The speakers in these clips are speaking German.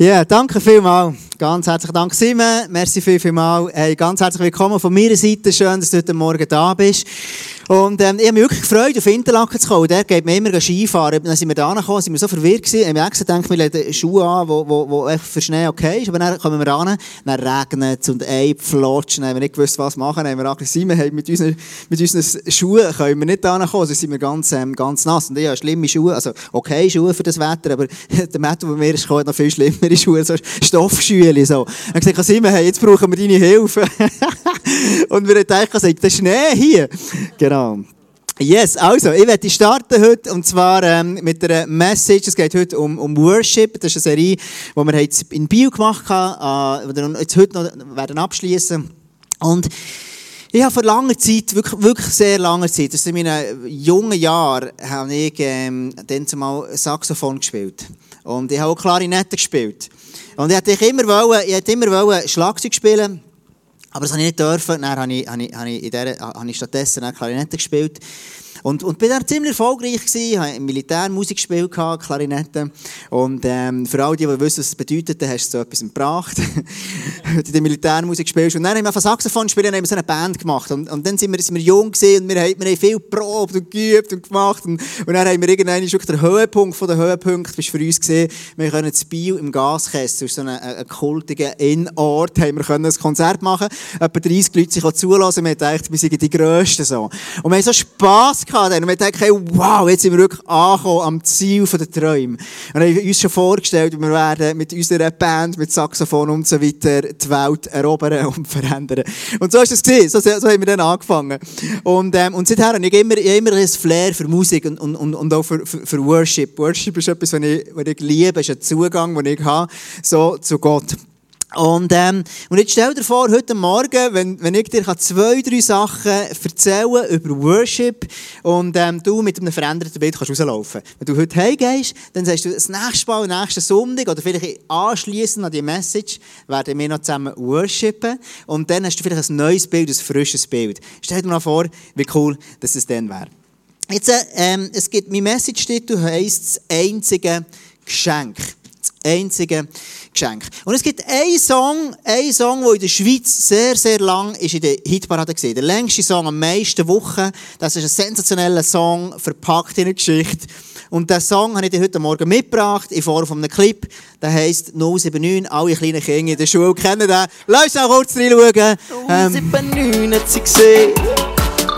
Ja, yeah, danke vielmals. Ganz herzlichen Dank, Simon. Merci viel, viel mal. Hey, ganz herzlich willkommen von meiner Seite. Schön, dass du heute Morgen da bist. Und ähm, ich habe mich wirklich gefreut, auf Interlaken zu kommen. Der geht mir immer Skifahren. Dann sind wir da gekommen, sind wir so verwirrt gewesen. Ich habe gedacht, wir legen Schuhe an, wo, wo, wo für Schnee okay ist. Aber dann kommen wir ran, dann regnet es und ein flotschen. Dann haben wir nicht gewusst, was machen. Dann haben wir gesagt, Simon, hey, mit, unseren, mit unseren Schuhen können wir nicht da kommen. Sonst sind wir ganz, ähm, ganz nass. Und habe schlimme Schuhe, also okay Schuhe für das Wetter, aber der Matt, der mir ist gekommen, noch viel schlimmere Schuhe, so Stoffschuhe. So. Er hat gesagt, Simon, hey, jetzt brauchen wir deine Hilfe. und wir haben gedacht, das ist Schnee hier. Genau. Yes, also, ich werde starten heute, und zwar ähm, mit einer Message. Es geht heute um, um Worship. Das ist eine Serie, die wir jetzt in Bio gemacht haben, äh, die wir jetzt heute noch werden abschließen. Und ich habe vor langer Zeit, wirklich, wirklich sehr langer Zeit, das in meinen jungen Jahren, habe ich ähm, dann zumal Saxophon gespielt. Und ich habe auch Klarinette gespielt. Und ich wollte immer, wollen, ich wollte immer wollen Schlagzeug spielen. Aber das habe ich nicht dürfen. Dann habe ich, habe ich, habe ich, in der, habe ich stattdessen Klarinette gespielt. Und, und bin dann ziemlich erfolgreich gewesen, habe Militärmusik gespielt, Klarinette. Und ähm, für alle, die, die wissen, was es bedeutet, hast du so etwas gebracht. Wenn du die Militärmusik spielst. Und dann haben wir von Saxophon spielen, haben wir so eine Band gemacht. Und, und dann sind wir, sind wir jung gewesen und wir haben, wir haben viel probt und geübt und gemacht. Und, und dann haben wir irgendwann wirklich der Höhepunkt von den Höhepunkten, das für uns gesehen, wir können das Bio im Gaskessel, so einen, einen kultigen Innenort, haben wir können ein Konzert machen. Etwa 30 Leute sich zulassen. Wir haben gedacht, wir sind die Grössten so. Und wir haben so Spass gehabt. Und wir hey, wow, jetzt sind wir wirklich angekommen am Ziel der Träume. Und haben uns schon vorgestellt, wir werden mit unserer Band, mit Saxophon und so weiter die Welt erobern und verändern. Und so ist es gewesen. So, so haben wir dann angefangen. Und, ähm, und seither habe ich immer, immer ein Flair für Musik und, und, und auch für, für, für Worship. Worship ist etwas, was ich, was ich liebe, ist ein Zugang, den ich habe, so zu Gott. Und, ähm, und jetzt stell dir vor, heute Morgen, wenn, wenn ich dir zwei, drei Sachen erzählen über Worship und ähm, du mit einem veränderten Bild kannst rauslaufen. Wenn du heute heimgehst, dann sagst du, das nächste Mal, nächsten Sonntag oder vielleicht anschließend an die Message, werden wir noch zusammen worshipen und dann hast du vielleicht ein neues Bild, ein frisches Bild. Stell dir mal vor, wie cool dass es dann wäre. Jetzt, äh, ähm, es gibt, mein Message-Titel heisst das einzige Geschenk. Einzige Geschenk. Und es gibt einen Song, einen Song, der in der Schweiz sehr, sehr lang ist in der Hitparade war. Der längste Song am meisten Wochen. Das ist ein sensationeller Song, verpackt in eine Geschichte. Und diesen Song habe ich dir heute Morgen mitgebracht, in Form von einem Clip. Der heisst 079. Alle kleinen Kinder in der Schule kennen den. Lass uns kurz reinschauen. 079 hat sie gesehen.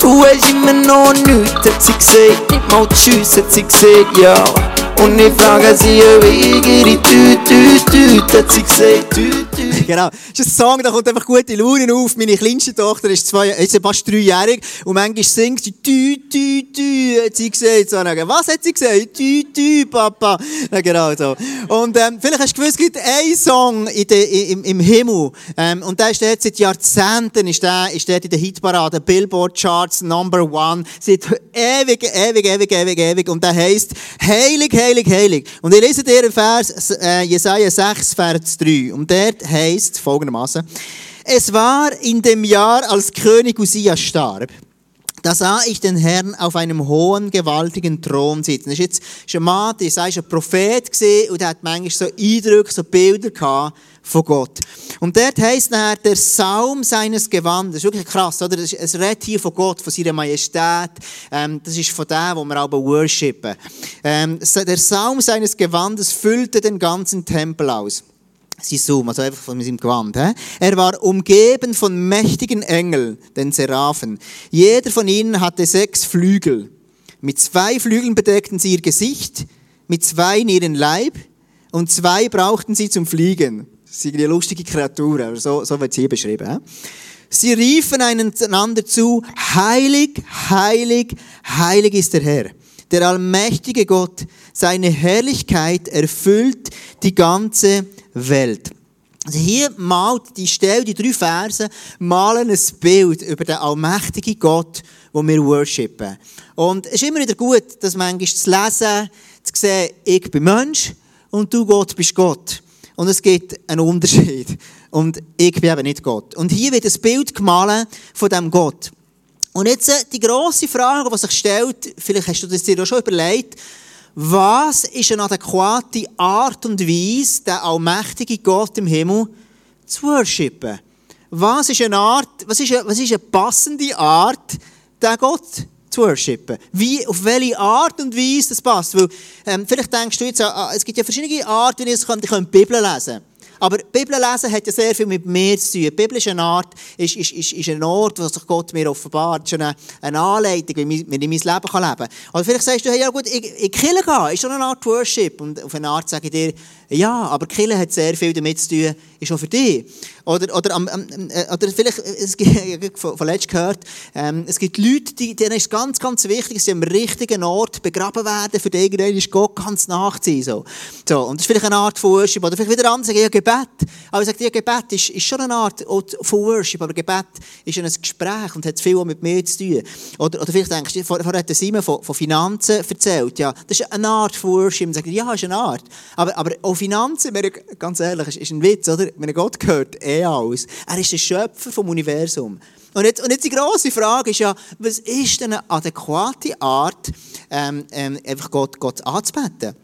Du hast immer noch nichts, hat sie gesehen. Nicht mal Tschüss, hat sie gesehen, ja. Und ich frage sie, wie ihre Tüte, Tüte, Tüte, hat sie gesagt, Tüte, Tüte. Genau. Das ist ein Song, da kommt einfach gute Laune auf. Meine kleinste Tochter ist, zwei, ist fast dreijährig und manchmal singt sie Tü, Tü, Tü, hat sie gesagt. So, dann, was hat sie gesagt? Tü, Tü, Papa. Ja, genau so. Und ähm, vielleicht hast du gewusst, es gibt einen Song in de, im, im Himmel ähm, und der ist dort seit Jahrzehnten ist der, ist dort in der Hitparade, Billboard Charts Number One, seit ewig, ewig, ewig, ewig, ewig und der heisst Heilig, Heilig, heilig, heilig. Und ich lese dir Vers, äh, Jesaja 6, Vers 3. Und dort heißt folgendermaßen: Es war in dem Jahr, als König Usia starb, da sah ich den Herrn auf einem hohen, gewaltigen Thron sitzen. Das ist jetzt ein Mann, der sei ein Prophet und er hat manchmal so Eindrücke, so Bilder von Gott. Und dort heisst nachher, der Saum seines Gewandes. Das ist wirklich krass, oder? Es redet hier von Gott, von seiner Majestät. Ähm, das ist von dem, wo wir aber worshipen. Ähm, der Saum seines Gewandes füllte den ganzen Tempel aus sein Zoom, also einfach von seinem Gewand. He? Er war umgeben von mächtigen Engeln, den Seraphen. Jeder von ihnen hatte sechs Flügel. Mit zwei Flügeln bedeckten sie ihr Gesicht, mit zwei ihren Leib und zwei brauchten sie zum Fliegen. Das sind eine lustige Kreaturen, aber so, so wird es hier beschrieben. He? Sie riefen einander zu, heilig, heilig, heilig ist der Herr. Der allmächtige Gott, seine Herrlichkeit erfüllt die ganze Welt. Also hier malt die Stelle, die drei Verse, malen ein Bild über den allmächtigen Gott, den wir worshipen. Und es ist immer wieder gut, das manchmal zu lesen, zu sehen, ich bin Mensch und du Gott bist Gott. Und es gibt einen Unterschied. Und ich bin eben nicht Gott. Und hier wird ein Bild gemalt von diesem Gott. Und jetzt äh, die grosse Frage, die sich stellt, vielleicht hast du das dir auch schon überlegt, was ist eine adäquate Art und Weise, den allmächtigen Gott im Himmel zu worshipen? Was ist eine Art, was ist eine, was ist eine passende Art, den Gott zu worshipen? Wie, auf welche Art und Weise das passt? Weil, ähm, vielleicht denkst du jetzt, ah, es gibt ja verschiedene Arten, wie ich die Bibel lesen. Aber Bibel lesen hat ja sehr viel mit mir zu tun. Die Bibel ist eine Art, ist, ist, ist, ist ein Ort, wo sich Gott mir offenbart. Es ist eine, eine Anleitung, wie ich mein Leben leben kann. Oder vielleicht sagst du, hey, ja gut, ich, ich Kille gehen, ist schon eine Art Worship. Und auf eine Art sage ich dir, ja, aber Kille hat sehr viel damit zu tun, ist auch für dich. Oder, oder, äh, oder vielleicht, es gibt, von, letztem gehört, ähm, es gibt Leute, die, denen ist ganz, ganz wichtig, dass sie am richtigen Ort begraben werden, für die ist Gott ganz nachziehen. So. So, und das ist vielleicht eine Art von Worship. Oder vielleicht wieder andere sagen, ja, Gebet. Aber ich sage, ja, Gebet ist, ist schon eine Art von Worship, aber Gebet ist ein Gespräch und hat viel mit mir zu tun. Oder, oder vielleicht denkst du, vorher hat Simon von, von Finanzen erzählt. Ja, das ist eine Art von Worship. Und sagt, ja, ist eine Art. Aber, aber auch Finanzen, ganz ehrlich, ist, ist ein Witz, oder? Wenn Gott gehört, eh alles. Er ist der Schöpfer vom Universum. Und jetzt, und jetzt die grosse Frage ist ja, was ist denn eine adäquate Art, ähm, ähm, einfach Gott, Gott anzubeten?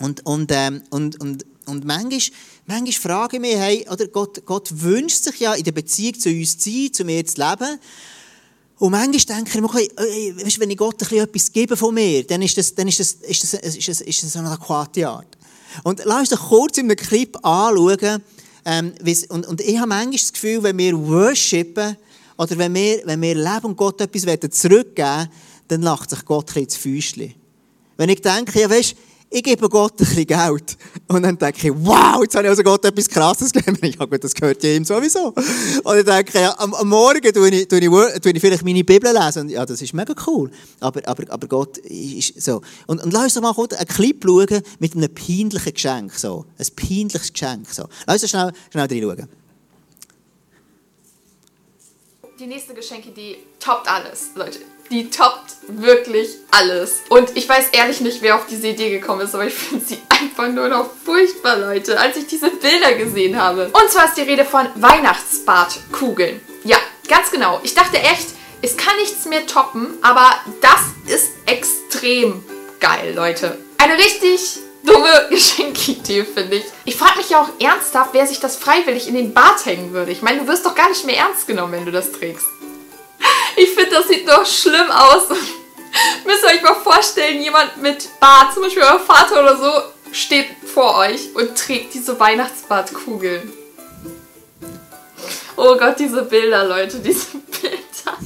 Und, und, ähm, und, und, und manchmal, manchmal frage ich mich, hey, oder Gott, Gott wünscht sich ja in der Beziehung zu uns zu sein, zu mir zu leben. Und manchmal denke ich mir, okay, weißt, wenn ich Gott ein etwas gebe von mir, dann ist das, dann ist das, ist das, ist das, ist das eine adäquate Art. Und lass uns doch kurz in einem Clip anschauen, ähm, und, und ich habe manchmal das Gefühl, wenn wir worshipen oder wenn wir, wenn wir leben und Gott etwas zurückgeben wollen, dann lacht sich Gott ein bisschen ins Füßchen. Wenn ich denke, ja, weißt, ich gebe Gott ein bisschen Geld. Und dann denke ich, wow, jetzt habe ich also Gott etwas Krasses gegeben. Ja gut, das gehört ja ihm sowieso. Und dann denke ich, ja, am, am Morgen tue ich, tue, ich, tue ich vielleicht meine Bibel lesen. Und ja, das ist mega cool. Aber, aber, aber Gott ist so. Und, und lass uns doch mal kurz einen Clip schauen mit einem peinlichen Geschenk. So. Ein peinliches Geschenk. So. Lass uns schnell, schnell reinschauen. Die nächste Geschenkidee toppt alles, Leute die toppt wirklich alles. Und ich weiß ehrlich nicht, wer auf diese Idee gekommen ist, aber ich finde sie einfach nur noch furchtbar, Leute, als ich diese Bilder gesehen habe. Und zwar ist die Rede von Weihnachtsbartkugeln. Ja, ganz genau. Ich dachte echt, es kann nichts mehr toppen, aber das ist extrem geil, Leute. Eine richtig dumme Geschenkidee, finde ich. Ich frage mich ja auch ernsthaft, wer sich das freiwillig in den Bart hängen würde. Ich meine, du wirst doch gar nicht mehr ernst genommen, wenn du das trägst. Ich finde, das sieht doch schlimm aus. Müsst ihr euch mal vorstellen, jemand mit Bart, zum Beispiel euer Vater oder so, steht vor euch und trägt diese Weihnachtsbartkugeln. Oh Gott, diese Bilder, Leute, diese Bilder.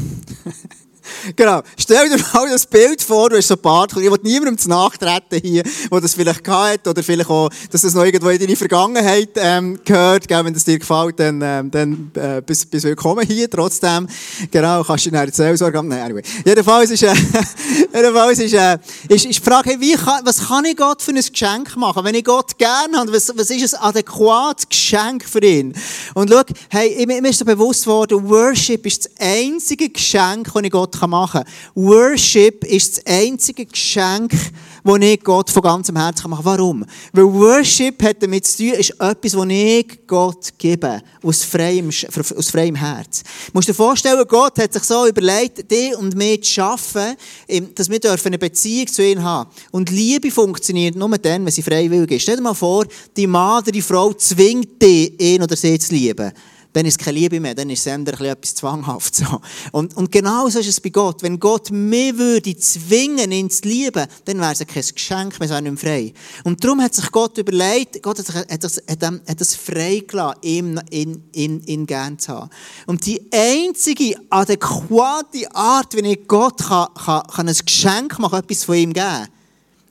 Genau. Stell dir mal das Bild vor, du hast so Bart. Ich will niemandem zu nachtreten hier, der das vielleicht hat oder vielleicht auch, dass das noch irgendwo in deine Vergangenheit ähm, gehört. Gell, wenn das dir gefällt, dann, ähm, dann äh, bist, bist willkommen hier. Trotzdem, genau, kannst du dir eine Seelsorge. Nein, anyway. Jedenfalls ist, äh, jedenfalls ist, äh, ist, ist die Frage, wie kann, was kann ich Gott für ein Geschenk machen? Wenn ich Gott gerne habe, was, was ist ein adäquates Geschenk für ihn? Und schau, hey, mir ist bewusst worden, Worship ist das einzige Geschenk, das ich Gott machen kann machen. Worship ist das einzige Geschenk, das ich Gott von ganzem Herzen machen kann. Warum? Weil Worship hat damit zu tun, ist etwas, das ich Gott gebe. Aus freiem, aus freiem Herz. Du musst dir vorstellen, Gott hat sich so überlegt, dich und mich zu schaffen, dass wir eine Beziehung zu ihm haben. Und Liebe funktioniert nur dann, wenn sie freiwillig ist. Stell dir mal vor, die Mann oder die Frau zwingt dich, ihn oder sie zu lieben dann ist keine Liebe mehr, dann ist es eher etwas zwanghaft. So. Und, und genau so ist es bei Gott. Wenn Gott mich würde zwingen, ihn zu lieben, dann wäre es kein Geschenk mehr, sondern frei. Und darum hat sich Gott überlegt, Gott hat, sich, hat, das, hat, hat das freigelassen, ihn, ihn, ihn, ihn gern zu haben. Und die einzige adäquate Art, wie ich Gott kann, kann, kann ein Geschenk machen, etwas von ihm geben,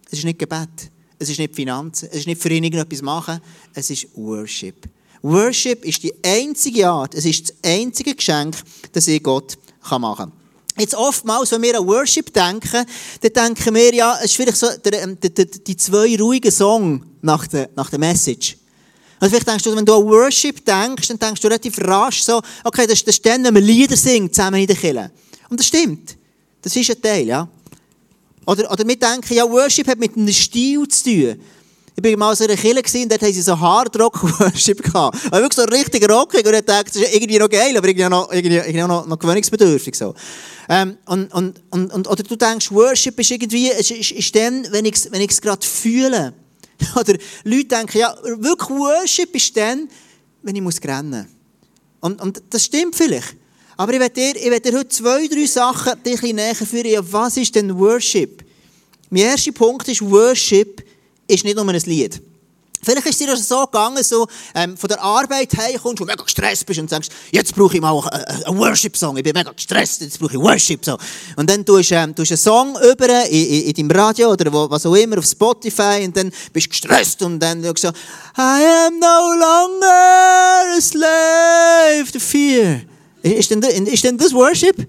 es ist nicht Gebet, es ist nicht Finanzen, es ist nicht für ihn irgendetwas machen, es ist Worship. Worship ist die einzige Art, es ist das einzige Geschenk, das ich Gott machen kann. Jetzt oftmals, wenn wir an Worship denken, dann denken wir ja, es ist vielleicht so der, ähm, der, der, die zwei ruhigen Songs nach der, nach der Message. Also vielleicht denkst du, wenn du an Worship denkst, dann denkst du relativ rasch so, okay, das, das ist dann, wenn wir Lieder singen, zusammen in der Kirche. Und das stimmt. Das ist ein Teil, ja. Oder, oder wir denken, ja, Worship hat mit einem Stil zu tun. Ich war mal so in einer Kirche und dort haben sie so Hardrock-Worship gehabt. Also wirklich so richtig rockig und ich dachte, das ist irgendwie noch geil, aber irgendwie noch, irgendwie, irgendwie noch, noch gewöhnungsbedürftig. So. Ähm, und, und, und, und, oder du denkst, Worship ist irgendwie, ist, ist, ist dann, wenn ich es wenn gerade fühle. Oder Leute denken, ja, wirklich Worship ist dann, wenn ich muss rennen muss. Und, und das stimmt vielleicht. Aber ich werde dir, dir heute zwei, drei Sachen bisschen näher führen. Ja, was ist denn Worship? Mein erster Punkt ist, Worship ist nicht nur ein Lied. Vielleicht ist es dir so gegangen, so ähm, von der Arbeit heimkommst und mega gestresst bist und sagst, jetzt brauche ich mal einen, Worship-Song, ich bin mega gestresst, jetzt brauche ich Worship. So. Und dann tust du ähm, tust einen Song über in, in, in deinem Radio oder wo, was auch immer auf Spotify und dann bist du gestresst und dann sagst du so, I am no longer a slave to fear. Ist denn, ist denn das Worship?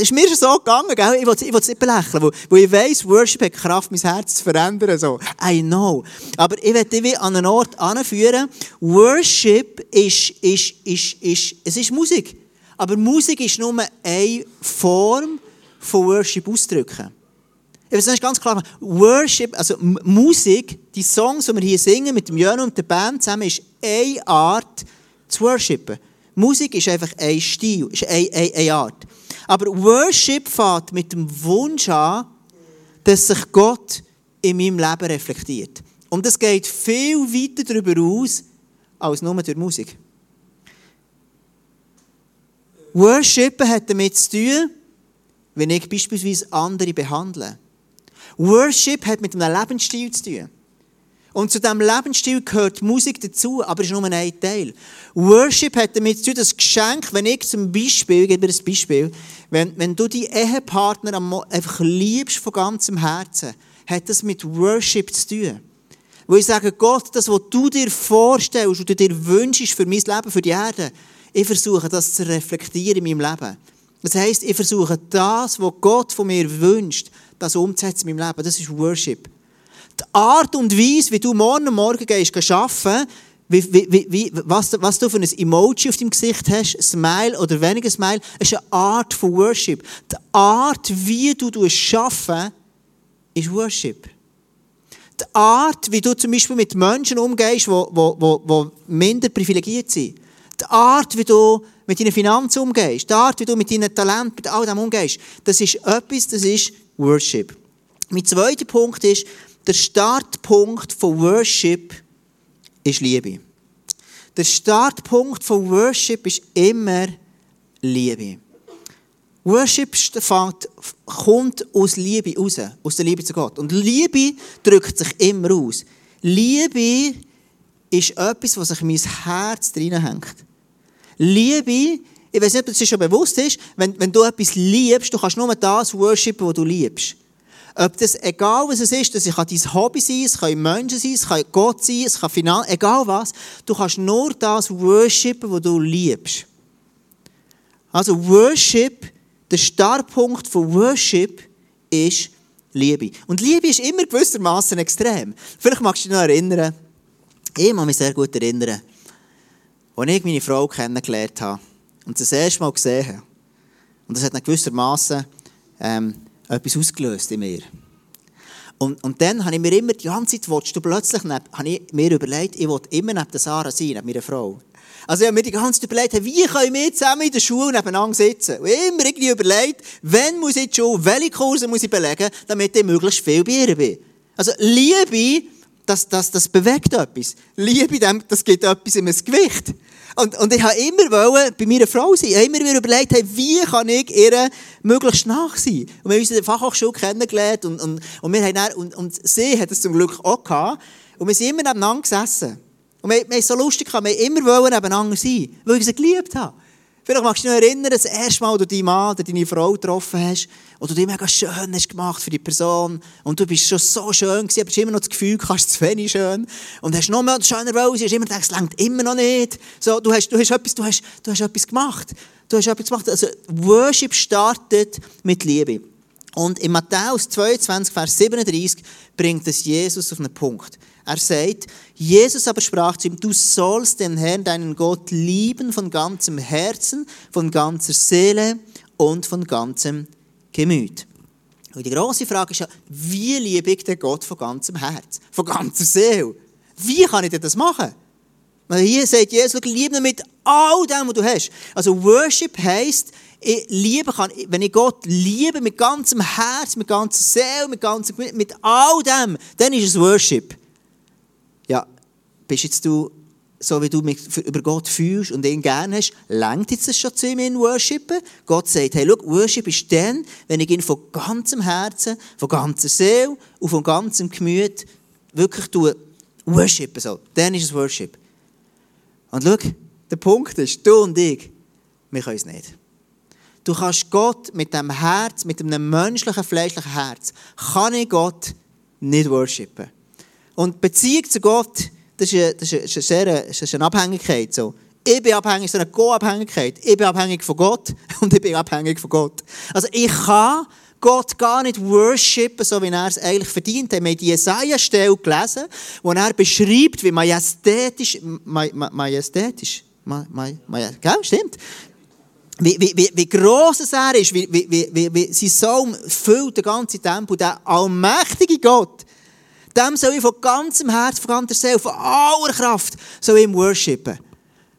Ist mir so gegangen, gell? Ich will es nicht belächeln, weil, ich weiss, Worship hat Kraft, mein Herz zu verändern. So. I know. Aber ich will dich an einen Ort anführen. Worship ist, ist, ist, ist, es ist Musik. Aber Musik ist nur eine Form von Worship auszudrücken. Ich will es ganz klar machen. Worship, also Musik, die Songs, die wir hier singen mit dem Jörn und der Band zusammen, ist eine Art zu worshipen. Musik ist einfach ein Stil, ist eine, eine, eine Art. Aber Worship fängt mit dem Wunsch an, dass sich Gott in meinem Leben reflektiert. Und das geht viel weiter darüber aus, als nur durch Musik. Worship hat damit zu tun, wenn ich beispielsweise andere behandle. Worship hat mit einem Lebensstil zu tun. Und zu diesem Lebensstil gehört Musik dazu, aber ist nur ein Teil. Worship hat damit zu tun, das Geschenk, wenn ich zum Beispiel, ich gebe dir ein Beispiel, wenn, wenn du die Ehepartner einfach liebst von ganzem Herzen, hat das mit Worship zu tun. Wo ich sage, Gott, das, was du dir vorstellst und du dir wünschst für mein Leben, für die Erde, ich versuche das zu reflektieren in meinem Leben. Das heisst, ich versuche das, was Gott von mir wünscht, das umzusetzen in meinem Leben. Das ist Worship die Art und Weise, wie du morgen Morgen gehst arbeiten, wie, wie, wie, was, was du für ein Emoji auf deinem Gesicht hast, Smile oder weniger Smile, ist eine Art von Worship. Die Art, wie du arbeiten, ist Worship. Die Art, wie du zum Beispiel mit Menschen umgehst, die, minder privilegiert sind. Die Art, wie du mit deinen Finanzen umgehst. Die Art, wie du mit deinen Talenten, mit all dem umgehst. Das ist etwas, das ist Worship. Mein zweiter Punkt ist, der Startpunkt von Worship ist Liebe. Der Startpunkt von Worship ist immer Liebe. Worship fängt, kommt aus Liebe raus, aus der Liebe zu Gott. Und Liebe drückt sich immer aus. Liebe ist etwas, was sich in mein Herz hängt. Liebe, ich weiß nicht, ob das schon bewusst ist, wenn, wenn du etwas liebst, du kannst nur das worshipen, was du liebst. Ob das, egal was es ist, das kann dein Hobby sein, es können Menschen sein, es kann Gott sein, es kann Finanzen, egal was, du kannst nur das worshipen, was du liebst. Also Worship, der Startpunkt von Worship ist Liebe. Und Liebe ist immer gewissermaßen extrem. Vielleicht magst du dich noch erinnern, ich kann mich sehr gut erinnern, als ich meine Frau kennengelernt habe und sie das erste Mal gesehen habe. Und das hat gewissermaßen ähm, etwas ausgelöst in mir. Und, und dann habe ich mir immer die ganze Zeit, willst du plötzlich, neben, habe ich mir überlegt, ich will immer neben Sarah sein, neben meiner Frau. Also ich habe mir die ganze Zeit überlegt, wie können wir zusammen in der Schule nebeneinander sitzen? Und immer irgendwie überlegt, wann muss ich Schule, welche Kurse muss ich belegen, damit ich möglichst viel bei ihr bin. Also Liebe, das, das, das bewegt etwas. Liebe, das gibt etwas in Gewicht. Und, und ich habe immer wollen, bei meiner Frau sein. Ich habe immer wieder überlegt, hey, wie kann ich ihr möglichst nach sein? Und wir haben uns in der Fachhochschule kennengelernt und, und, und, wir haben dann, und, und sie hat es zum Glück auch gehabt. Und wir sind immer nebeneinander gesessen. Und wir, wir haben so lustig gehabt, wir haben immer wollen nebeneinander sein, weil ich sie geliebt habe. Vielleicht magst du dich noch erinnern, das erste Mal, als du deinen Mann oder deine Frau getroffen hast und du dich mega schön hast gemacht für die Person und du bist schon so schön gewesen, aber hast immer noch das Gefühl, du kannst zu wenig schön und hast noch mehr schöner wollen, hast immer gedacht, es längt immer noch nicht. So, du, hast, du, hast etwas, du, hast, du hast etwas gemacht. Du hast etwas gemacht. Also Worship startet mit Liebe. Und in Matthäus 22, Vers 37 bringt es Jesus auf einen Punkt. Er sagt, Jesus aber sprach zu ihm, du sollst den Herrn, deinen Gott, lieben von ganzem Herzen, von ganzer Seele und von ganzem Gemüt. Und die grosse Frage ist ja, wie liebe ich den Gott von ganzem Herz, von ganzer Seele? Wie kann ich denn das machen? Weil hier sagt Jesus, liebe ihn mit all dem, was du hast. Also Worship heisst, ich liebe kann, wenn ich Gott liebe mit ganzem Herz, mit ganzer Seele, mit ganzem mit all dem, dann ist es Worship. Bist jetzt du so wie du mich über Gott fühlst und ihn gerne hast, lenkt jetzt das schon zu ihm in Worshipen? Gott sagt, hey, schau, Worship ist dann, wenn ich ihn von ganzem Herzen, von ganzer Seele und von ganzem Gemüt wirklich tue, worshipen so. Dann ist es Worship. Und schau, der Punkt ist, du und ich, wir können es nicht. Du kannst Gott mit dem Herz, mit einem menschlichen, fleischlichen Herz, kann ich Gott nicht worshipen. Und Beziehung zu Gott, das ist eine, das ist eine, sehr, das ist eine Abhängigkeit. So. Ich bin abhängig, so eine Go-Abhängigkeit. Ich bin abhängig von Gott und ich bin abhängig von Gott. Also ich kann Gott gar nicht worshipen, so wie er es eigentlich verdient hat. Wir haben die Jesaja-Stelle gelesen, wo er beschreibt, wie majestätisch, ma, ma, majestätisch, ma, ma, ma, gell, stimmt, wie, wie, wie, wie gross er ist, wie, wie, wie, wie sein Sohn füllt den ganzen Tempel, der allmächtige Gott, dem soll ich von ganzem Herz, von ganzer Seele, von aller Kraft, soll ich ihm worshipen.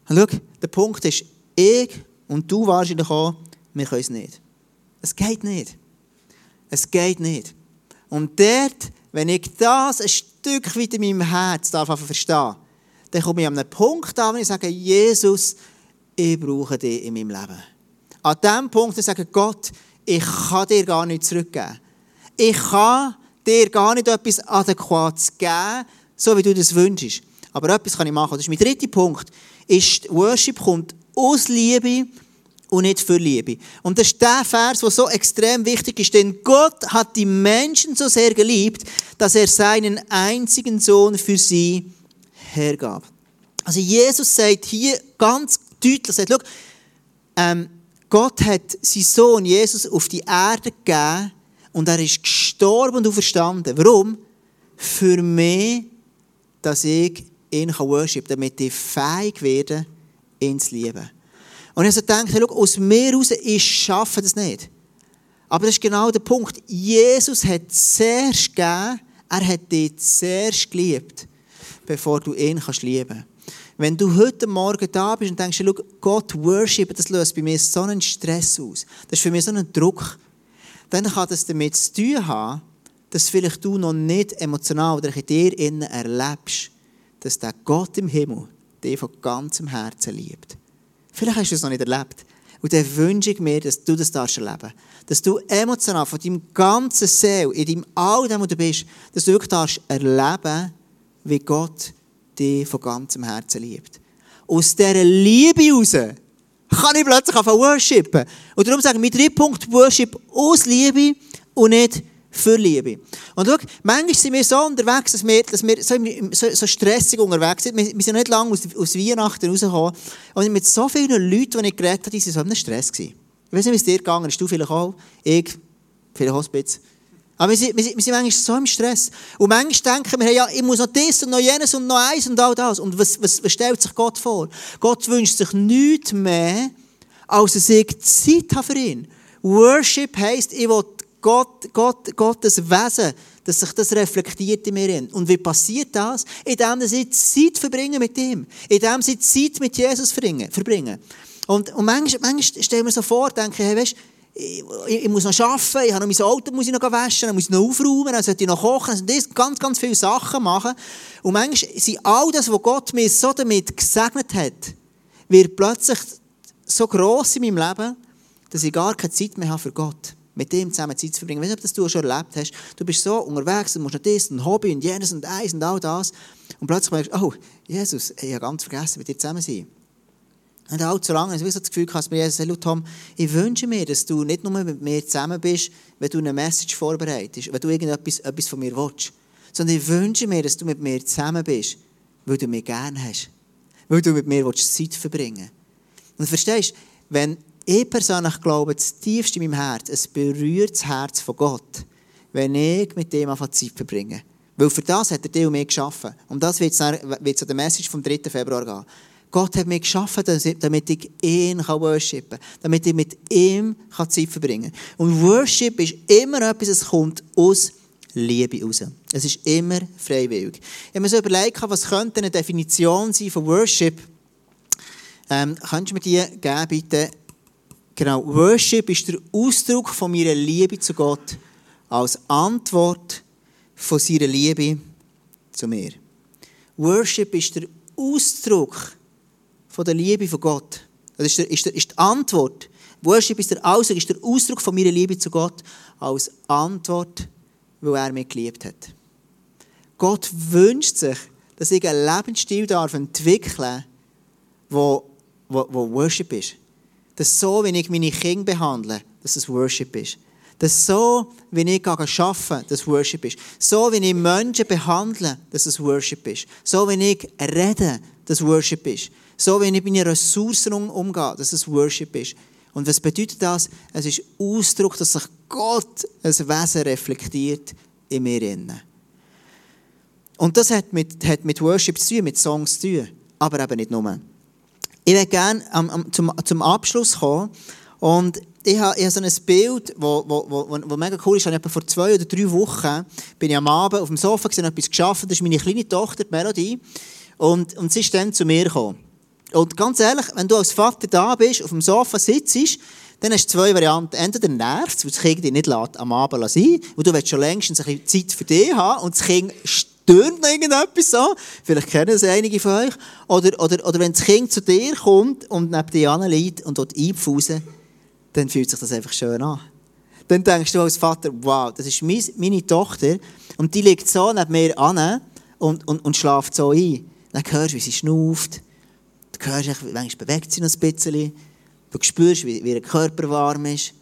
Und schau, der Punkt ist, ich und du wahrscheinlich auch, wir können es nicht. Es geht nicht. Es geht nicht. Und dort, wenn ich das ein Stück weit in meinem Herz darf verstehen, dann komme ich an einen Punkt an, wo ich sage, Jesus, ich brauche dich in meinem Leben. An diesem Punkt ich sage Gott, ich kann dir gar nichts zurückgeben. Ich kann dir gar nicht etwas Adäquates geben, so wie du das wünschst. Aber etwas kann ich machen. Das ist mein dritter Punkt. Ist, Worship kommt aus Liebe und nicht für Liebe. Und das ist der Vers, der so extrem wichtig ist, denn Gott hat die Menschen so sehr geliebt, dass er seinen einzigen Sohn für sie hergab. Also Jesus sagt hier ganz deutlich, sagt, ähm, Gott hat seinen Sohn Jesus auf die Erde gegeben und er ist gestorben und auferstanden. Warum? Für mich, dass ich ihn worship, damit ich fähig werde, ihn zu lieben. Und ich habe gedacht, hey, aus mir heraus, ich schaffe das nicht. Aber das ist genau der Punkt. Jesus hat zuerst gegeben, er hat dich zuerst geliebt, bevor du ihn kannst lieben kannst. Wenn du heute Morgen da bist und denkst, schau, Gott worship, das löst bei mir so einen Stress aus. Das ist für mich so ein Druck. Dann kann das damit zu tun haben, dass vielleicht du noch nicht emotional oder in dir innen erlebst, dass der Gott im Himmel dich von ganzem Herzen liebt. Vielleicht hast du es noch nicht erlebt. Und dann wünsche ich mir, dass du das darfst erleben Dass du emotional von deinem ganzen Seel, in deinem all dem, wo du bist, dass du wirklich darfst erleben, wie Gott dich von ganzem Herzen liebt. Aus dieser Liebe heraus kann ich plötzlich anfangen worshipen. Und darum sage ich, mein dritter Punkt, Worship aus Liebe und nicht für Liebe. Und schau, manchmal sind wir so unterwegs, dass wir, dass wir so, so, so stressig unterwegs sind. Wir, wir sind nicht lange aus, aus Weihnachten rausgekommen. Und mit so vielen Leuten, die ich geredet habe, die waren so in Stress. Gewesen. Ich weiß nicht, wie es dir gegangen ist. Du vielleicht auch. Ich, vielleicht auch ein bisschen. Aber wir sind, wir, sind, manchmal so im Stress. Und manchmal denken wir, ja, ich muss noch das und noch jenes und noch eins und all das. Und was, was, was stellt sich Gott vor? Gott wünscht sich nichts mehr, als dass ich Zeit habe für ihn. Worship heisst, ich will Gott, Gott, Gottes Wesen, dass sich das reflektiert in mir. Und wie passiert das? Indem ich Zeit verbringe mit ihm. Indem ich Zeit mit Jesus verbringe. Und, und manchmal, manchmal stellen wir so vor, denke ich, hey, weißt, ich, ich, muss noch arbeiten, ich habe noch mein Auto muss ich noch waschen, dann muss ich noch aufräumen, dann sollte ich noch kochen, sollte ich ganz, ganz viele Sachen machen. Und manchmal sind all das, was Gott mir so damit gesegnet hat, wird plötzlich so gross in meinem Leben, dass ich gar keine Zeit mehr habe für Gott. Mit dem zusammen Zeit zu verbringen. Ich weiß nicht, ob das du schon erlebt hast. Du bist so unterwegs, du musst noch das, ein Hobby und jenes und eins und all das. Und plötzlich merkst du, oh, Jesus, ich habe ganz vergessen, mit dir zusammen zu sein. Und allzu lange ich so das Gefühl gehabt, Jesus sagt, Tom, ich wünsche mir, dass du nicht nur mit mir zusammen bist, wenn du eine Message vorbereitest, wenn du irgendetwas etwas von mir willst, sondern ich wünsche mir, dass du mit mir zusammen bist, weil du mich gerne hast. Weil du mit mir willst, Zeit verbringen Und verstehst du, wenn ich persönlich glaube, das tiefste in meinem Herz, es berührt das Herz von Gott, wenn ich mit dem einfach Zeit verbringe. Weil für das hat er dich und mich geschaffen. Und das wird es an der Message vom 3. Februar gehen. Gott hat mich geschaffen, damit ich ihn worshipen kann, damit ich mit ihm Zeit verbringen kann. Und Worship ist immer etwas, das kommt aus Liebe raus. Es ist immer freiwillig. Ich habe mir so überlegt, was könnte eine Definition sein von Worship? Ähm, könntest du mir die geben, bitte? Genau, Worship ist der Ausdruck von meiner Liebe zu Gott als Antwort von seiner Liebe zu mir. Worship ist der Ausdruck von der Liebe von Gott. Das ist, der, ist, der, ist die Antwort. Worship ist der Ausdruck, ist der Ausdruck von meiner Liebe zu Gott als Antwort, weil er mich geliebt hat. Gott wünscht sich, dass ich einen Lebensstil darf entwickeln wo, wo, wo Worship ist. Dass so, wie ich meine Kinder behandle, dass es Worship ist. Dass so, wie ich arbeite, dass Worship ist. So, wie ich Menschen behandle, dass es Worship ist. So, wie ich rede, dass Worship ist. So, wie ich mit meinen Ressourcen umgehe, dass es Worship ist. Und was bedeutet das? Es ist Ausdruck, dass sich Gott ein Wesen reflektiert in mir. Und das hat mit, hat mit Worship zu tun, mit Songs zu tun. Aber eben nicht nur. Ich würde gerne um, zum, zum Abschluss kommen. Und ich habe, ich habe so ein Bild, das mega cool ist. Ich vor zwei oder drei Wochen bin ich am Abend auf dem Sofa gesehen, etwas geschaffen. Das ist meine kleine Tochter, die Melodie. Und, und sie ist dann zu mir gekommen. Und ganz ehrlich, wenn du als Vater da bist, auf dem Sofa sitzt, dann hast du zwei Varianten. Entweder nervt weil das Kind dich nicht lässt, am Abend sein und du willst schon längst ein bisschen Zeit für dich haben und das Kind stürmt noch irgendetwas so. Vielleicht kennen das einige von euch. Oder, oder, oder wenn das Kind zu dir kommt und neben dir liegt und dort einpfusen, dann fühlt sich das einfach schön an. Dann denkst du als Vater, wow, das ist meine Tochter und die liegt so neben mir an und, und, und schlaft so ein. Dann hörst du, wie sie schnauft Du hörst, manchmal bewegt sie noch ein bisschen. Du spürst, wie, wie ihr Körper warm ist.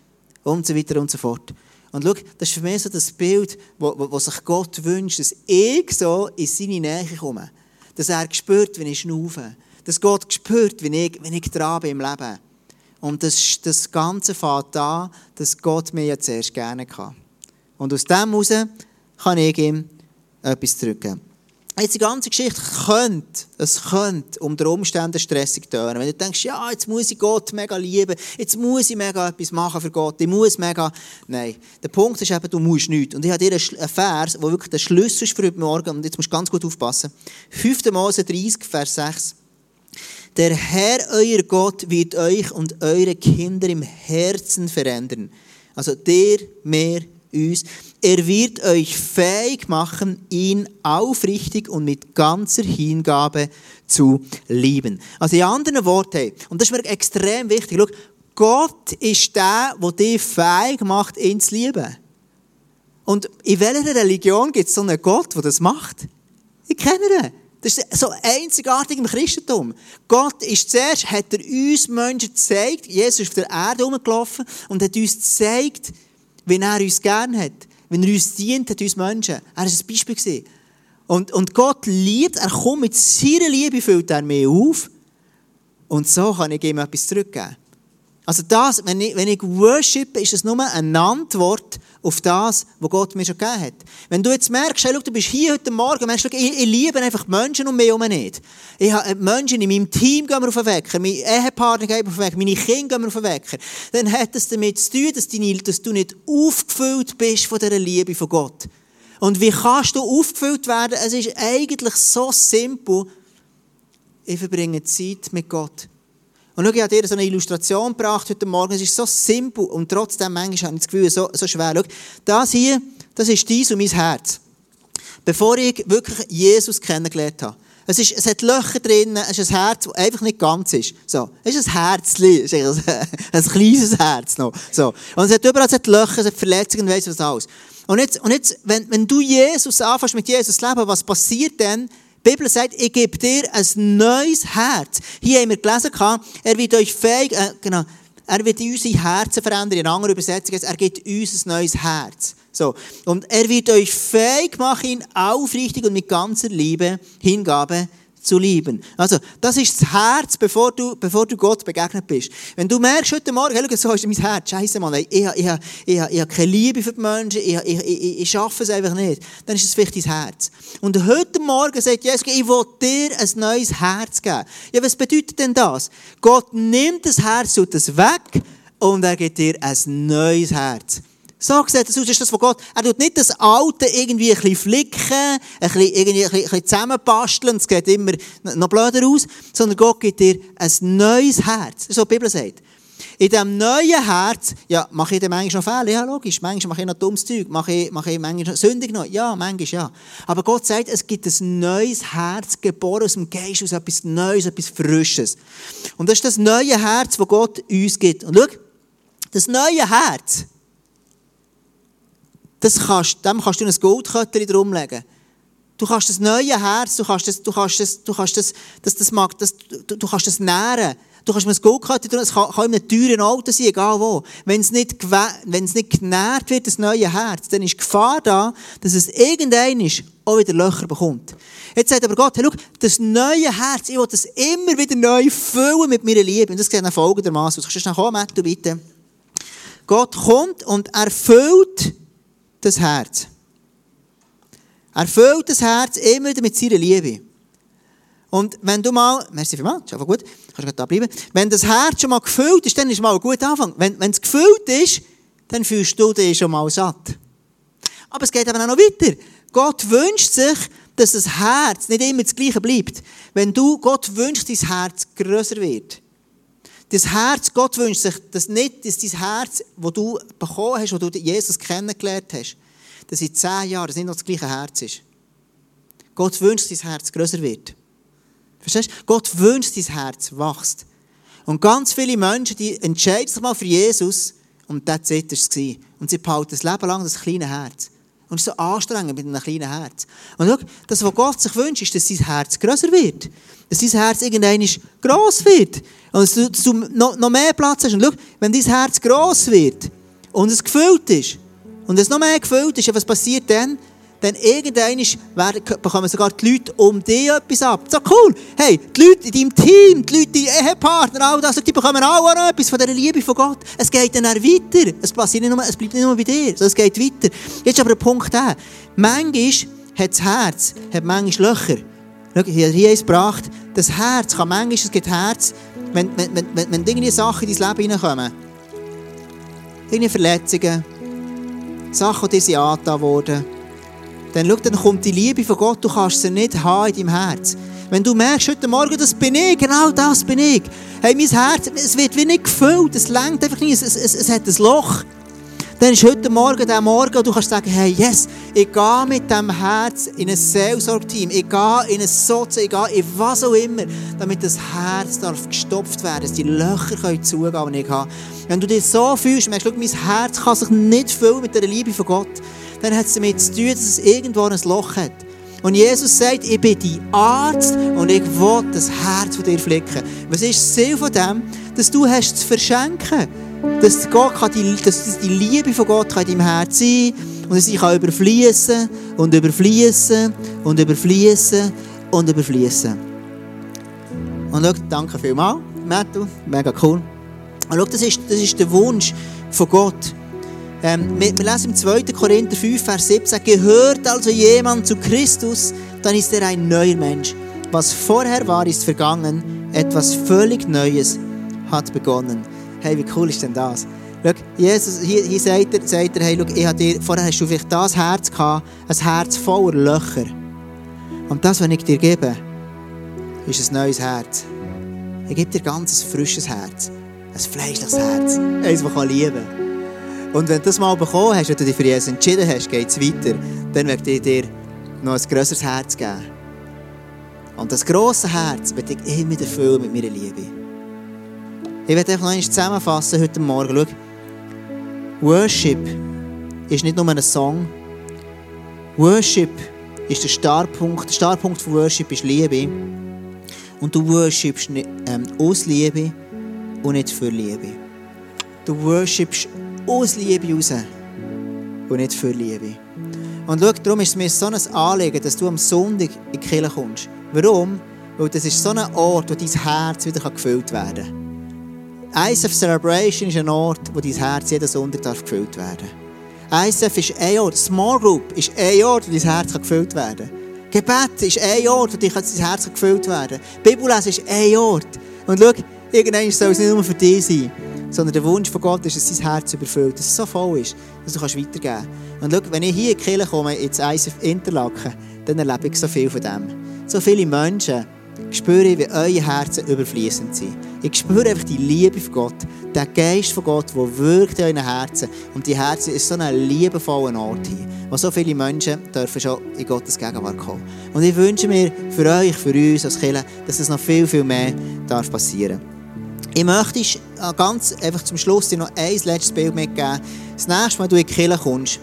Und so weiter und so fort. Und schau, das ist für mich so das Bild, wo, wo, wo sich Gott wünscht, dass ich so in seine Nähe komme. Dass er spürt, wenn ich schnaufe. Dass Gott spürt, wenn ich, wenn ich dran bin im Leben. Und das, das Ganze fängt an, dass Gott mir ja zuerst gerne kann. Und aus dem heraus kann ich ihm etwas drücken. Jetzt die ganze Geschichte könnte, es könnte unter Umständen stressig tönen. Wenn du denkst, ja, jetzt muss ich Gott mega lieben, jetzt muss ich mega etwas machen für Gott, ich muss mega... Nein, der Punkt ist eben, du musst nichts. Und ich habe dir einen Vers, der wirklich der Schlüssel ist für heute Morgen, und jetzt musst du ganz gut aufpassen. 5. Mose 30, Vers 6. Der Herr, euer Gott, wird euch und eure Kinder im Herzen verändern. Also der, mehr, uns. Er wird euch fähig machen, ihn aufrichtig und mit ganzer Hingabe zu lieben. Also in anderen Worten, und das ist mir extrem wichtig, schau, Gott ist der, der dich fähig macht, ihn zu lieben. Und in welcher Religion gibt es so einen Gott, der das macht? Ich kenne ihn. Das ist so einzigartig im Christentum. Gott ist zuerst, hat er uns Menschen gezeigt, Jesus ist auf der Erde rumgelaufen und hat uns gezeigt, wie er uns gern hat, wenn er uns dient hat, uns Menschen. Er war ein Beispiel. Und, und Gott liebt, er kommt mit seiner Liebe, füllt er mir auf. Und so kann ich ihm etwas zurückgeben. Also das, wenn ich, wenn ich worship, ist es nur eine Antwort auf das, was Gott mir schon gegeben hat. Wenn du jetzt merkst, hey, schau, du bist hier heute Morgen, merkst, ich, ich liebe einfach die Menschen um mich herum nicht. Ich habe Menschen in meinem Team gehen wir auf den Wecker, meine Ehepartner gehen auf den Wecker, meine Kinder gehen wir auf den Wecker. Dann hat es damit zu tun, dass, deine, dass du nicht aufgefüllt bist von dieser Liebe von Gott. Und wie kannst du aufgefüllt werden? Es ist eigentlich so simpel. Ich verbringe Zeit mit Gott. Und schau, ich habe dir so eine Illustration gebracht heute Morgen. Es ist so simpel und trotzdem manchmal habe ich das Gefühl, so, so schwer. Schau, das hier, das ist dies und mein Herz. Bevor ich wirklich Jesus kennengelernt habe. Es, ist, es hat Löcher drin, es ist ein Herz, das einfach nicht ganz ist. So, es ist ein Herzchen, es ist ein, ein kleines Herz noch. So. Und es hat überall es hat Löcher, es hat Verletzungen, weiss was alles. Und jetzt, und jetzt wenn, wenn du Jesus anfängst mit Jesus zu leben, was passiert dann? Die Bibel sagt, ich gebe dir ein neues Herz. Hier haben wir gelesen, er wird euch fähig, äh, genau, er wird unsere Herzen verändern. In anderen Übersetzungen, er gibt uns ein neues Herz. So. Und er wird euch fähig machen, aufrichtig und mit ganzer Liebe, Hingabe zu lieben. Also, das ist das Herz, bevor du, bevor du Gott begegnet bist. Wenn du merkst heute Morgen, hey, so ist mein Herz, scheiße Mann, ich, ich, ich, ich, ich habe keine Liebe für die Menschen, ich, ich, ich, ich schaffe es einfach nicht, dann ist es vielleicht dein Herz. Und heute Morgen sagt Jesus, ich will dir ein neues Herz geben. Ja, was bedeutet denn das? Gott nimmt das Herz, tut es weg und er gibt dir ein neues Herz. So sieht das aus, ist das von Gott. Er tut nicht das Alte irgendwie ein bisschen flicken, ein bisschen, irgendwie ein bisschen, ein bisschen zusammenbasteln, es geht immer noch blöder aus, sondern Gott gibt dir ein neues Herz. So die Bibel sagt. In diesem neuen Herz, ja, mache ich dann manchmal noch Fehler? Ja, logisch. Manchmal mache ich noch dummes Zeug. Mache ich, mache ich manchmal noch sündig noch? Ja, manchmal ja. Aber Gott sagt, es gibt ein neues Herz, geboren aus dem Geist, aus etwas Neues, etwas Frisches. Und das ist das neue Herz, das Gott uns gibt. Und schau, das neue Herz, das kannst, dem kannst du ein Goldköttchen drumlegen. Du kannst das neue Herz, du kannst das, du kannst das, du kannst das, das, das, mag, das du, du kannst das nähren. Du kannst mir ein Goldköttchen drumlegen, es kann, kann in einem teuren Auto sein, egal wo. Wenn es nicht, wenn es nicht genährt wird, das neue Herz, dann ist die Gefahr da, dass es irgendein auch wieder Löcher bekommt. Jetzt sagt aber Gott, hey, schau, das neue Herz, ich will das immer wieder neu füllen mit meiner Liebe. Und das sieht dann folgendermaßen aus. Kannst du schnell kommen, bitte? Gott kommt und erfüllt das Herz. Er füllt das Herz immer wieder mit seiner Liebe. Und wenn du mal, merci vielmals, ist einfach gut, kannst du da bleiben. Wenn das Herz schon mal gefüllt ist, dann ist mal ein guter Anfang. Wenn, es gefüllt ist, dann fühlst du dich schon mal satt. Aber es geht eben auch noch weiter. Gott wünscht sich, dass das Herz nicht immer das Gleiche bleibt. Wenn du, Gott wünscht, dein Herz größer wird. Das Herz, Gott wünscht sich, dass nicht dass dein Herz, das du bekommen hast, wo du Jesus kennengelernt hast, dass in zehn Jahren nicht noch das gleiche Herz ist. Gott wünscht, dass dein Herz größer wird. Verstehst du? Gott wünscht, dass dein Herz wächst. Und ganz viele Menschen, die entscheiden sich mal für Jesus und das war es. Und sie behalten das Leben lang das kleine Herz. Und es ist so anstrengend mit einem kleinen Herz. Und schau, das, was Gott sich wünscht, ist, dass sein Herz größer wird. Dass sein Herz irgendwann gross wird. Und du, du noch, noch mehr Platz hast. Und schau, wenn dein Herz gross wird und es gefüllt ist und es noch mehr gefüllt ist, was passiert dann? Dann irgendwann bekommen sogar die Leute um dich etwas ab. So cool. Hey, die Leute in deinem Team, die Leute, die Ehepartner, all das, die bekommen auch noch etwas von dieser Liebe von Gott. Es geht dann auch weiter. Es, passiert nicht nur, es bleibt nicht nur bei dir, sondern es geht weiter. Jetzt aber der Punkt der. Manchmal hat das Herz hat manchmal Löcher. Schau, hier, hier ist gebracht, das Herz kann manchmal, es gibt Herz, wenn, wenn, wenn, wenn, wenn irgendwie Sachen in dein Leben hineinkommen, irgendwie Verletzungen, Sachen, die dir angetan wurden, dann, schau, dann kommt die Liebe von Gott, du kannst sie nicht haben in deinem Herz. Wenn du merkst, heute Morgen, das bin ich, genau das bin ich. Hey, mein Herz, es wird wie nicht gefüllt, es längt einfach nicht, es, es, es hat ein Loch dann ist heute Morgen der Morgen, und du kannst sagen, hey, yes, ich gehe mit dem Herz in ein Seelsorgteam, ich gehe in ein Sozi, ich gehe in was auch immer, damit das Herz darf gestopft werden, dass die Löcher können zugehen, die ich habe. Wenn du dich so fühlst, merkst du, mein Herz kann sich nicht füllen mit der Liebe von Gott, dann hat es damit zu tun, dass es irgendwo ein Loch hat. Und Jesus sagt, ich bin dein Arzt und ich will das Herz von dir flicken. Was ist das Ziel von dem? Dass du hast zu verschenken dass, Gott kann die, dass die Liebe von Gott kann in deinem Herz sein und dass sie überfließen und überfließen und überfließen und überfließen. Und schau, danke vielmals, Matthew, mega cool. Und schau, das ist, das ist der Wunsch von Gott. Ähm, wir, wir, lesen im 2. Korinther 5, Vers 17, gehört also jemand zu Christus, dann ist er ein neuer Mensch. Was vorher war, ist vergangen, etwas völlig Neues hat begonnen. Hey, wie cool ist denn das? Schau, Jesus, hier, hier sagt, er, sagt er, hey, schau, ich dir, vorher hast du vielleicht das Herz gehabt, ein Herz voller Löcher. Und das, was ich dir gebe, ist ein neues Herz. Ich gebe dir ganz ein frisches Herz. Ein fleischliches Herz. Eins, das lieben kann. Und wenn du das mal bekommen hast, und du dich für Jesus entschieden hast, geht es weiter, dann werde ich dir noch ein grösseres Herz geben. Und das grosse Herz werde ich immer erfüllen mit meiner Liebe. Ich werde einfach noch einmal zusammenfassen heute Morgen. Schau, Worship ist nicht nur ein Song. Worship ist der Startpunkt. Der Startpunkt von Worship ist Liebe. Und du worshipst ähm, aus Liebe und nicht für Liebe. Du worshipst aus Liebe raus und nicht für Liebe. Und schau, darum ist es mir so ein Anliegen, dass du am Sonntag in die Kirche kommst. Warum? Weil das ist so ein Ort, wo dein Herz wieder gefüllt werden kann. ISF Celebration ist ein Ort, wo dein Herz jeden darf gefüllt werden darf. ISF ist ein Ort, Small Group ist ein Ort, wo dein Herz gefüllt werden kann. Gebet ist ein Ort, wo dein Herz gefüllt werden kann. Bibellesen ist ein Ort. Und schau, irgendwann soll es nicht nur für dich sein, sondern der Wunsch von Gott ist, dass dein Herz überfüllt, dass es so voll ist, dass du kannst weitergeben kannst. Und schau, wenn ich hier in die Kirche komme, ins ISF Interlaken, dann erlebe ich so viel von dem. So viele Menschen spüre, wie eure Herzen überfließend sind. Ich spüre einfach die Liebe von Gott, den Geist von Gott, der wirkt in euren Herzen. Und die Herzen ist so ein liebevoller Ort hier, wo so viele Menschen dürfen schon in Gottes Gegenwart kommen. Und ich wünsche mir für euch, für uns als Kirche, dass es noch viel, viel mehr darf passieren Ich möchte ganz einfach zum Schluss dir noch ein letztes Bild mitgeben. Das nächste Mal, wenn du in die Kirche kommst,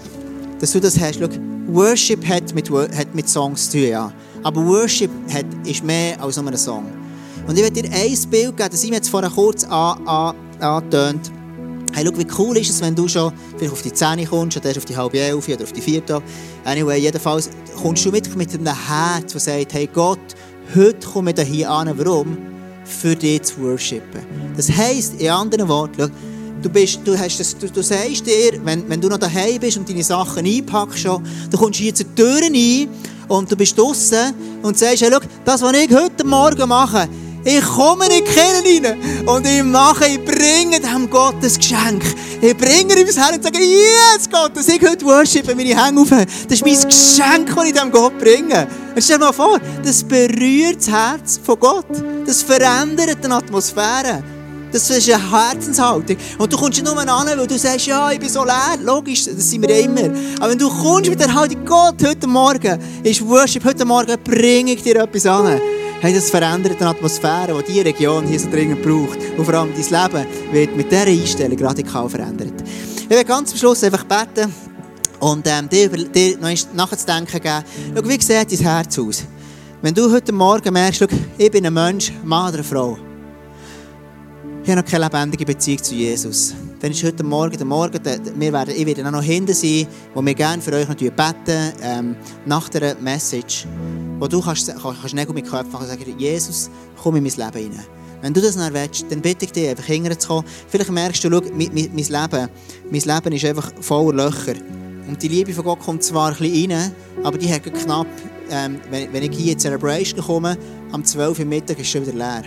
dass du das hast. Schau, Worship hat mit, hat mit Songs zu tun, ja. Aber Worship hat, ist mehr als nur ein Song. Und ich werde dir ein Bild geben, das ich mir jetzt vorher kurz angetönt Hey, schau, wie cool ist es, wenn du schon vielleicht auf die 10 kommst, oder erst auf die halbe elf oder auf die 4. Anyway, jedenfalls kommst du mit, mit einem Herz, das sagt, hey Gott, heute komme ich hier an. Warum? Für dich zu worshipen. Das heisst, in anderen Worten, schau, du, bist, du, hast das, du, du sagst dir, wenn, wenn du noch daheim bist und deine Sachen einpackst schon, du kommst hier zur Tür rein und du bist draußen und sagst, hey, schau, das, was ich heute Morgen mache, ich komme in die Kirche rein und ich mache, ich bringe dem Gott ein Geschenk. Ich bringe ihm das Herz und sage, yes, Gott, dass ich heute worshipe, meine Hände auf. Das ist mein Geschenk, das ich dem Gott bringe. Und stell dir mal vor, das berührt das Herz von Gott. Das verändert die Atmosphäre. Das ist eine Herzenshaltung. Und du kommst nicht nur an, weil du sagst, ja, ich bin so leer. Logisch, das sind wir immer. Aber wenn du kommst mit der Haltung, Gott, heute Morgen ist Worship, heute Morgen bringe ich dir etwas an. Hey, das verändert die Atmosphäre, die diese Region hier so dringend braucht. Und vor allem dein Leben wird mit dieser Einstellung radikal verändert. Ich will ganz am Schluss einfach beten und ähm, dir, dir noch nachzudenken geben. Schau, wie sieht dein Herz aus? Wenn du heute Morgen merkst, schau, ich bin ein Mensch, Mann oder Frau, ich habe noch keine lebendige Beziehung zu Jesus. Dann ist heute Morgen der Morgen, wir werden, ich werde noch hinten sein, wo wir gerne für euch noch beten, ähm, nach der Message, wo du kannst, kannst Nägel mit Köpfen machen sagen, Jesus, komm in mein Leben rein. Wenn du das nicht willst, dann bitte ich dich, einfach hinterzukommen. Vielleicht merkst du, schau, mein, Leben, mein Leben ist einfach voller Löcher. Und die Liebe von Gott kommt zwar ein bisschen rein, aber die hat knapp, ähm, wenn, wenn ich hier in Celebration komme, am 12 Uhr Mittag ist schon wieder leer.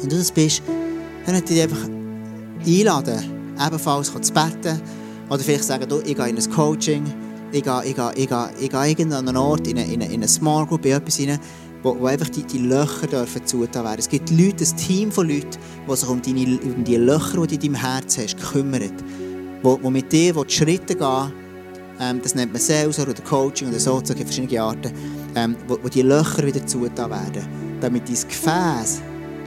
Und du das bist, dann ich dich einfach einladen, ebenfalls zu beten. Oder vielleicht sagen, du, ich gehe in ein Coaching, ich gehe, ich gehe, ich gehe, ich gehe irgendwo an Ort, in eine, in eine, in eine Small Group, in etwas rein, wo, wo einfach die, die Löcher dürfen zugetan werden. Es gibt Leute, ein Team von Leuten, die sich um, deine, um die Löcher, die du in deinem Herz hast, kümmern. Wo, wo mit dir wo die Schritte gehen, ähm, das nennt man Sales oder Coaching oder so, so verschiedene Arten, ähm, wo, wo die Löcher wieder zugetan werden. Damit dein Gefäß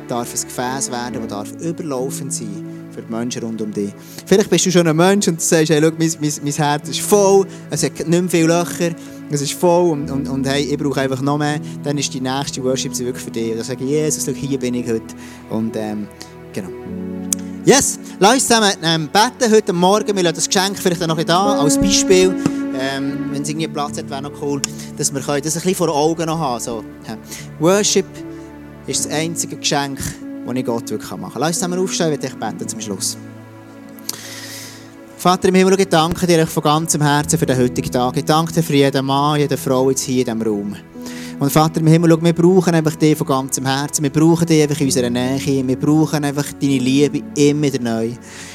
darf ein Gefäß werden, das darf überlaufend sein für die Menschen rund um dich. Vielleicht bist du schon ein Mensch und sagst, hey, schau, mein, mein, mein Herz ist voll, es hat nicht mehr viele Löcher, es ist voll und, und, und hey, ich brauche einfach noch mehr. Dann ist die nächste Worship wirklich für dich. Und dann sage ich, Jesus, schau, hier bin ich heute. Und ähm, genau. Yes, lass uns zusammen ähm, beten heute Morgen. Wir lassen das Geschenk vielleicht noch da als Beispiel. Ähm, wenn es irgendwie Platz hat, wäre noch cool, dass wir das ein bisschen vor Augen noch haben. So. Worship ist das einzige Geschenk, das ich Gott wirklich machen kann. Lass uns zusammen aufstehen, ich bete zum Schluss. Vater im Himmel, ich danke dir von ganzem Herzen für den heutigen Tag. Ich danke dir für jeden Mann, jede Frau jetzt hier in diesem Raum. Und Vater im Himmel, wir brauchen einfach dich von ganzem Herzen. Wir brauchen dich einfach in unserer Nähe. Wir brauchen einfach deine Liebe immer wieder neu.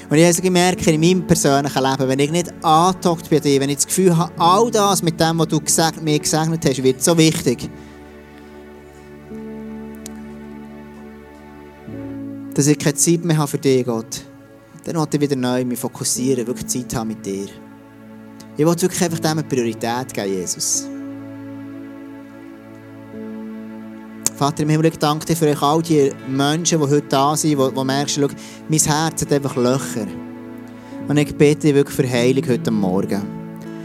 Und ich gemerkt, in meinem persönlichen Leben, wenn ich nicht angehockt bei dir, wenn ich das Gefühl habe, all das mit dem, was du gesagt, mir gesegnet hast, wird so wichtig. Dass ich keine Zeit mehr habe für dich, Gott. Dann wollte ich wieder neu mich fokussieren, wirklich Zeit haben mit dir. Ich wollte wirklich einfach dem eine Priorität geben, Jesus. Vater im Himmel, ich danke dir für euch all die Menschen, die heute da sind, die, die merken, schau, mein Herz hat einfach Löcher. Und ich bete dich wirklich für Heilung heute Morgen.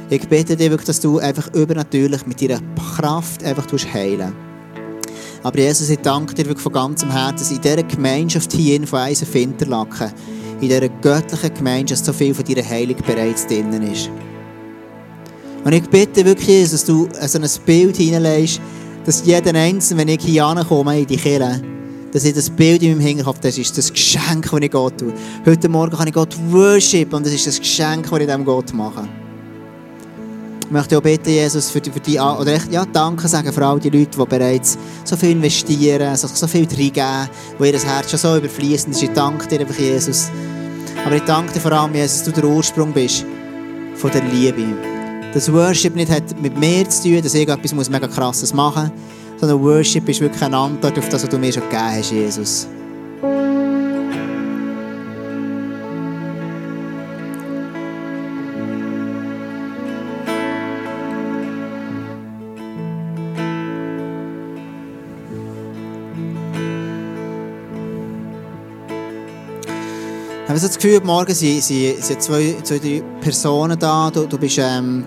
Ich bete dir wirklich, dass du einfach übernatürlich mit deiner Kraft einfach heilen aber Jesus, ich danke dir wirklich von ganzem Herzen, dass in dieser Gemeinschaft hier in Eisen Finterlaken, in dieser göttlichen Gemeinschaft so viel von deiner Heilung bereits drinnen ist. Und ich bitte wirklich, Jesus, dass du so ein Bild hineinlegst, dass jeder Einzelne, wenn ich hier ankomme in die Kirche, dass ich das Bild in meinem Hinterkopf, das ist das Geschenk, das ich Gott tue. Heute Morgen kann ich Gott worship und das ist das Geschenk, das ich dem Gott mache. Möchte auch bitten, Jesus, für die, für die oder echt, ja, Danke sagen für all die Leute, die bereits so viel investieren, so, so viel reingeben, wo ihr Herz schon so überfließend ist. Ich danke dir einfach, Jesus. Aber ich danke dir vor allem, Jesus, dass du der Ursprung bist von der Liebe. Dass Worship nicht hat mit mir zu tun, dass ich etwas muss mega krasses machen muss, sondern Worship ist wirklich eine Antwort auf das, was du mir schon gegeben hast, Jesus. Habe so das Gefühl, morgen sind, sind, sind zwei, zwei drei Personen da. Du, du bist, ähm,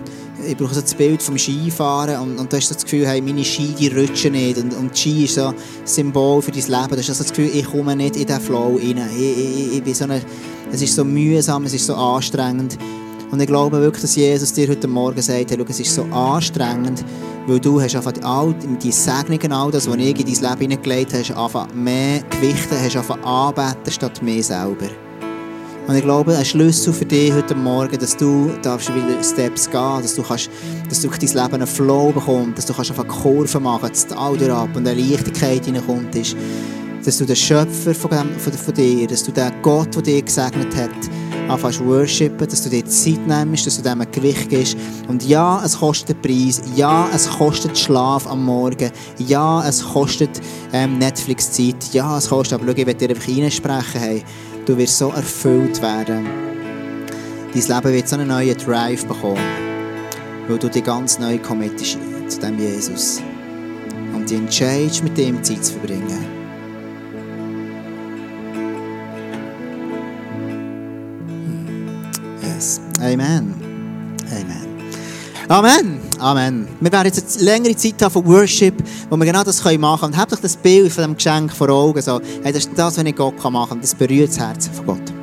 ich brauche so das Bild vom Skifahren und, und du hast so das Gefühl, hey, meine Ski die rutschen nicht. Und, und Ski ist so ein Symbol für dein Leben. Du hast so das Gefühl, ich komme nicht in diesen Flow rein. Ich, ich, ich bin so eine, es ist so mühsam, es ist so anstrengend. Und ich glaube wirklich, dass Jesus dir heute Morgen sagt, hey, schau, es ist so anstrengend, weil du hast einfach all die Segnungen, all das, was ich in dein Leben hineingelegt habe, einfach mehr Gewichte, hast einfach anbeten statt mir selber. Und ich glaube, ein Schlüssel für dich heute Morgen, dass du darfst wieder Steps gehen, dass du kannst, dass du dein Leben einen Flow bekommst, dass du kannst einfach Kurven machen, das Tal ab und eine Leichtigkeit hineinkommt, ist, dass du den Schöpfer von, dem, von, von dir, dass du den Gott, der dich gesegnet hat, anfängst worshipen, dass du dir Zeit nimmst, dass du dem ein Gewicht gibst. Und ja, es kostet den Preis. Ja, es kostet Schlaf am Morgen. Ja, es kostet ähm, Netflix-Zeit. Ja, es kostet, aber schau, ich werde dir einfach reinsprechen, hey, du wirst so erfüllt werden. Dein Leben wird so einen neuen Drive bekommen, weil du dich ganz neu committest zu dem Jesus. Und die entscheidest, mit dem Zeit zu verbringen. Yes. Amen. Amen. Amen. Wir werden jetzt eine längere Zeit haben von Worship, wo wir genau das machen können. Und habt euch das Bild von dem Geschenk vor Augen. So, hey, das ist das, was ich Gott machen kann. Das berührt das Herz von Gott.